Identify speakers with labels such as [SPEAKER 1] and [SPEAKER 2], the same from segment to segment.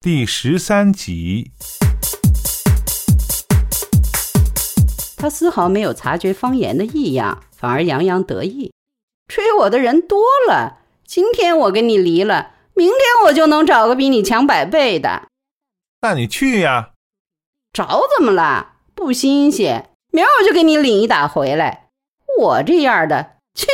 [SPEAKER 1] 第十三集。
[SPEAKER 2] 他丝毫没有察觉方言的异样，反而洋洋得意。吹我的人多了，今天我跟你离了，明天我就能找个比你强百倍的。
[SPEAKER 1] 那你去呀？
[SPEAKER 2] 找怎么了？不新鲜，明儿我就给你领一打回来。我这样的，切，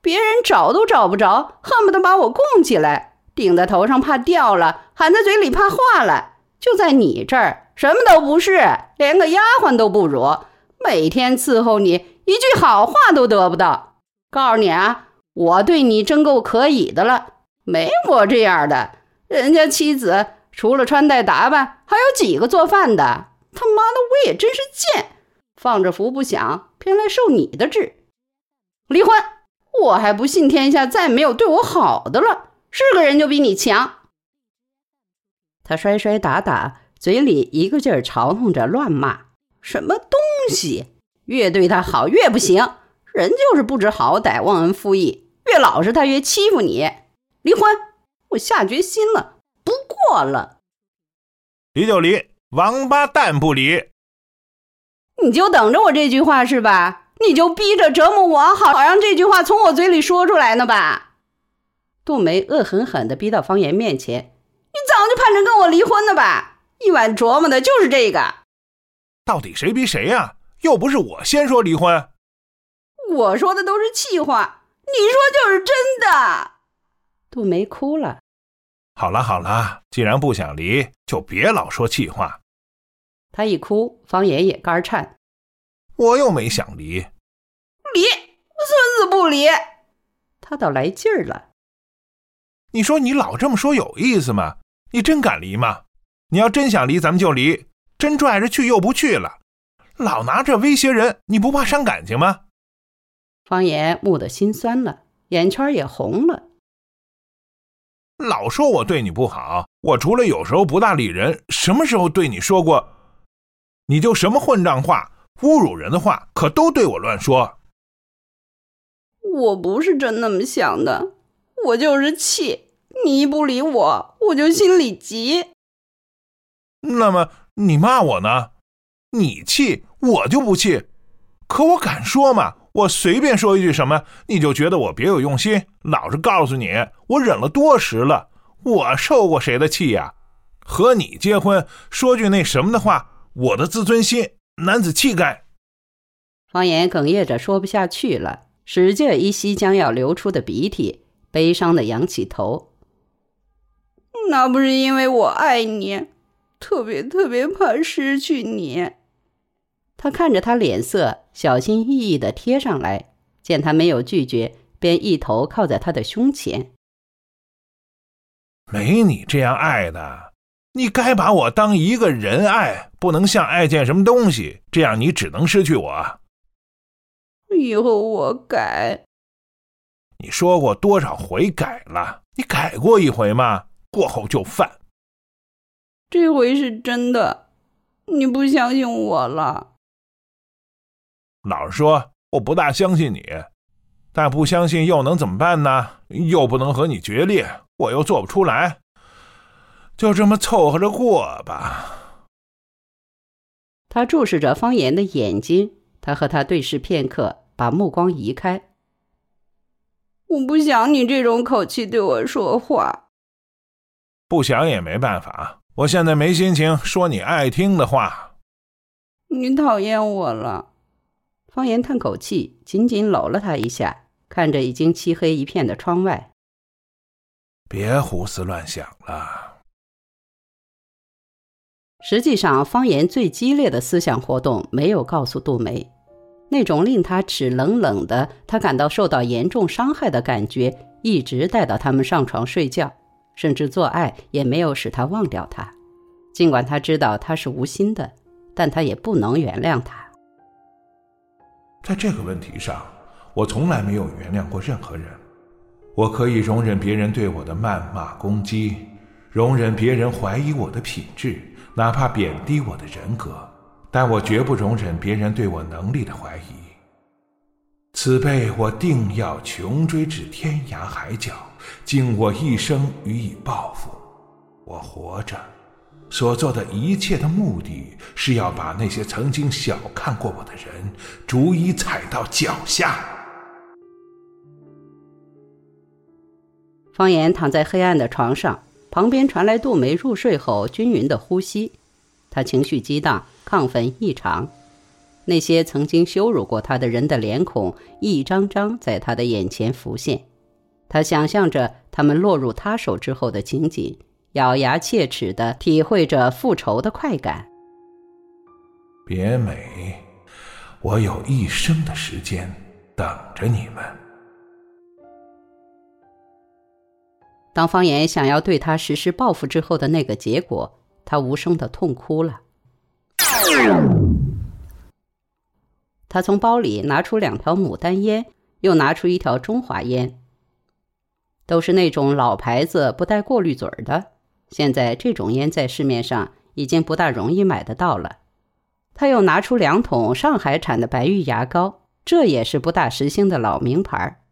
[SPEAKER 2] 别人找都找不着，恨不得把我供起来，顶在头上怕掉了，喊在嘴里怕化了。就在你这儿，什么都不是，连个丫鬟都不如。每天伺候你，一句好话都得不到。告诉你啊，我对你真够可以的了，没我这样的。人家妻子除了穿戴打扮，还有几个做饭的。他妈的，我也真是贱，放着福不享，偏来受你的治。离婚，我还不信天下再没有对我好的了。是个人就比你强。他摔摔打打，嘴里一个劲儿嘲弄着，乱骂。什么东西？越对他好越不行，人就是不知好歹，忘恩负义。越老实，他越欺负你。离婚，我下决心了，不过了。
[SPEAKER 1] 离就离，王八蛋不离。
[SPEAKER 2] 你就等着我这句话是吧？你就逼着折磨我，好让这句话从我嘴里说出来呢吧？杜梅恶狠狠地逼到方言面前：“你早就盼着跟我离婚了吧？一晚琢磨的就是这个。”
[SPEAKER 1] 到底谁逼谁呀？又不是我先说离婚。
[SPEAKER 2] 我说的都是气话，你说就是真的。杜梅哭了。
[SPEAKER 1] 好了好了，既然不想离，就别老说气话。
[SPEAKER 2] 他一哭，方言也肝颤。
[SPEAKER 1] 我又没想离。
[SPEAKER 2] 离，孙子不离。他倒来劲儿了。
[SPEAKER 1] 你说你老这么说有意思吗？你真敢离吗？你要真想离，咱们就离。真拽着去又不去了，老拿这威胁人，你不怕伤感情吗？
[SPEAKER 2] 方言木的心酸了，眼圈也红了。
[SPEAKER 1] 老说我对你不好，我除了有时候不大理人，什么时候对你说过？你就什么混账话、侮辱人的话，可都对我乱说。
[SPEAKER 2] 我不是真那么想的，我就是气你一不理我，我就心里急。
[SPEAKER 1] 那么。你骂我呢？你气我就不气，可我敢说吗？我随便说一句什么，你就觉得我别有用心？老实告诉你，我忍了多时了，我受过谁的气呀？和你结婚，说句那什么的话，我的自尊心、男子气概。
[SPEAKER 2] 方言哽咽着说不下去了，使劲一吸将要流出的鼻涕，悲伤的仰起头。那不是因为我爱你。特别特别怕失去你。他看着他脸色，小心翼翼的贴上来，见他没有拒绝，便一头靠在他的胸前。
[SPEAKER 1] 没你这样爱的，你该把我当一个人爱，不能像爱见什么东西，这样你只能失去我。
[SPEAKER 2] 以后我改。
[SPEAKER 1] 你说过多少回改了？你改过一回吗？过后就犯。
[SPEAKER 2] 这回是真的，你不相信我了。
[SPEAKER 1] 老实说，我不大相信你，但不相信又能怎么办呢？又不能和你决裂，我又做不出来，就这么凑合着过吧。
[SPEAKER 2] 他注视着方言的眼睛，他和他对视片刻，把目光移开。我不想你这种口气对我说话。
[SPEAKER 1] 不想也没办法。我现在没心情说你爱听的话。
[SPEAKER 2] 你讨厌我了，方言叹口气，紧紧搂了他一下，看着已经漆黑一片的窗外。
[SPEAKER 1] 别胡思乱想了。
[SPEAKER 2] 实际上，方言最激烈的思想活动没有告诉杜梅，那种令他齿冷冷的，他感到受到严重伤害的感觉，一直带到他们上床睡觉。甚至做爱也没有使他忘掉他，尽管他知道他是无心的，但他也不能原谅他。
[SPEAKER 1] 在这个问题上，我从来没有原谅过任何人。我可以容忍别人对我的谩骂攻击，容忍别人怀疑我的品质，哪怕贬低我的人格，但我绝不容忍别人对我能力的怀疑。此辈我定要穷追至天涯海角。尽我一生予以报复。我活着所做的一切的目的是要把那些曾经小看过我的人逐一踩到脚下。
[SPEAKER 2] 方言躺在黑暗的床上，旁边传来杜梅入睡后均匀的呼吸。他情绪激荡，亢奋异常。那些曾经羞辱过他的人的脸孔，一张张在他的眼前浮现。他想象着他们落入他手之后的情景。咬牙切齿的体会着复仇的快感。
[SPEAKER 1] 别美，我有一生的时间等着你们。
[SPEAKER 2] 当方言想要对他实施报复之后的那个结果，他无声的痛哭了。他从包里拿出两条牡丹烟，又拿出一条中华烟，都是那种老牌子，不带过滤嘴的。现在这种烟在市面上已经不大容易买得到了。他又拿出两桶上海产的白玉牙膏，这也是不大时兴的老名牌。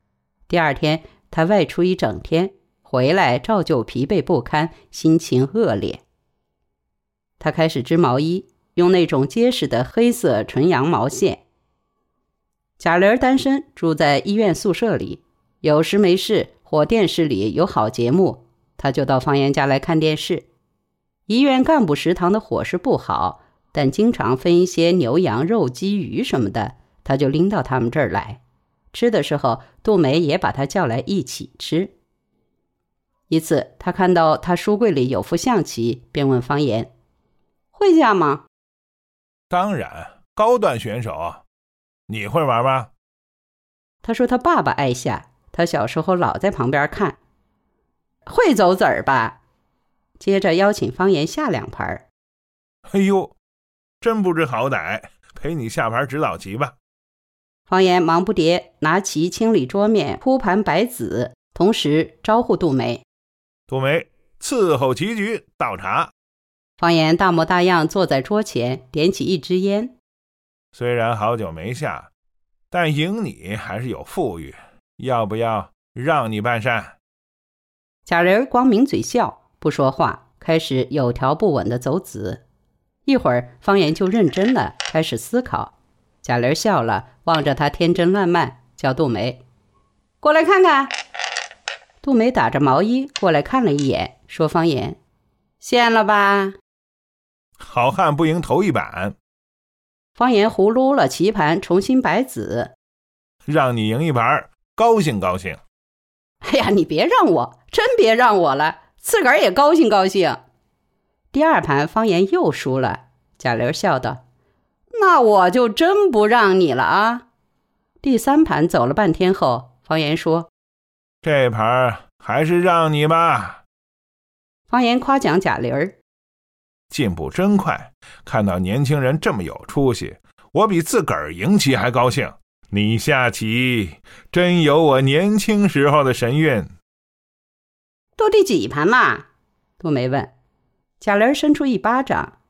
[SPEAKER 2] 第二天，他外出一整天，回来照旧疲惫不堪，心情恶劣。他开始织毛衣，用那种结实的黑色纯羊毛线。贾玲单身，住在医院宿舍里，有时没事，或电视里有好节目。他就到方言家来看电视。医院干部食堂的伙食不好，但经常分一些牛羊肉、鸡鱼什么的，他就拎到他们这儿来。吃的时候，杜梅也把他叫来一起吃。一次，他看到他书柜里有副象棋，便问方言：“会下吗？”“
[SPEAKER 1] 当然，高端选手。你会玩吗？”
[SPEAKER 2] 他说：“他爸爸爱下，他小时候老在旁边看。”会走子儿吧？接着邀请方言下两盘。
[SPEAKER 1] 哎呦，真不知好歹，陪你下盘指导棋吧。
[SPEAKER 2] 方言忙不迭拿棋清理桌面，铺盘摆子，同时招呼杜梅：“
[SPEAKER 1] 杜梅，伺候棋局，倒茶。”
[SPEAKER 2] 方言大模大样坐在桌前，点起一支烟。
[SPEAKER 1] 虽然好久没下，但赢你还是有富裕。要不要让你半扇？
[SPEAKER 2] 贾玲光抿嘴笑，不说话，开始有条不紊的走子。一会儿，方言就认真了，开始思考。贾玲笑了，望着他天真烂漫，叫杜梅过来看看。杜梅打着毛衣过来看了一眼，说：“方言，现了吧？
[SPEAKER 1] 好汉不赢头一板。”
[SPEAKER 2] 方言胡撸了棋盘，重新摆子，
[SPEAKER 1] 让你赢一盘，高兴高兴。
[SPEAKER 2] 哎呀，你别让我，真别让我了，自个儿也高兴高兴。第二盘方言又输了，贾玲笑道：“那我就真不让你了啊。”第三盘走了半天后，方言说：“
[SPEAKER 1] 这盘还是让你吧。”
[SPEAKER 2] 方言夸奖贾玲儿：“
[SPEAKER 1] 进步真快，看到年轻人这么有出息，我比自个儿赢棋还高兴。”你下棋真有我年轻时候的神韵。
[SPEAKER 2] 都第几盘啦？杜梅问。贾玲伸出一巴掌：“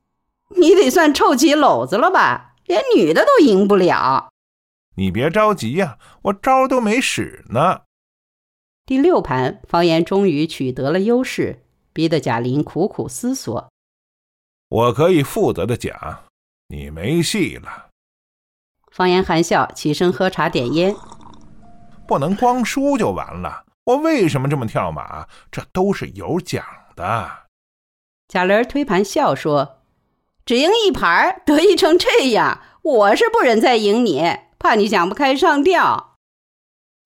[SPEAKER 2] 你得算臭棋篓子了吧？连女的都赢不了。”
[SPEAKER 1] 你别着急呀，我招都没使呢。
[SPEAKER 2] 第六盘，方言终于取得了优势，逼得贾玲苦苦思索。
[SPEAKER 1] 我可以负责的讲，你没戏了。
[SPEAKER 2] 方言含笑起身喝茶点烟，
[SPEAKER 1] 不能光输就完了。我为什么这么跳马？这都是有奖的。
[SPEAKER 2] 贾玲推盘笑说：“只赢一盘，得意成这样，我是不忍再赢你，怕你想不开上吊。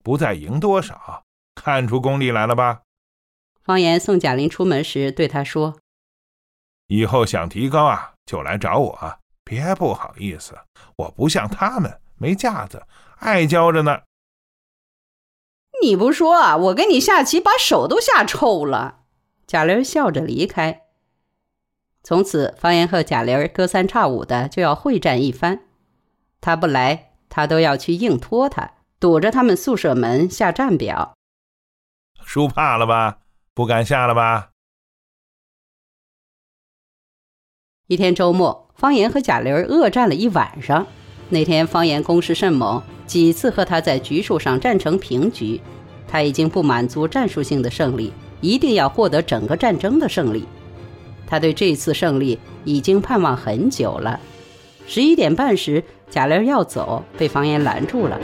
[SPEAKER 1] 不再赢多少，看出功力来了吧？”
[SPEAKER 2] 方言送贾玲出门时对他说：“
[SPEAKER 1] 以后想提高啊，就来找我。”别不好意思，我不像他们没架子，爱教着呢。
[SPEAKER 2] 你不说啊，我跟你下棋把手都下臭了。贾玲笑着离开。从此，方言和贾玲隔三差五的就要会战一番。他不来，他都要去硬拖他，堵着他们宿舍门下战表。
[SPEAKER 1] 输怕了吧？不敢下了吧？
[SPEAKER 2] 一天周末。方言和贾玲恶战了一晚上。那天方言攻势甚猛，几次和他在局数上战成平局。他已经不满足战术性的胜利，一定要获得整个战争的胜利。他对这次胜利已经盼望很久了。十一点半时，贾玲要走，被方言拦住了。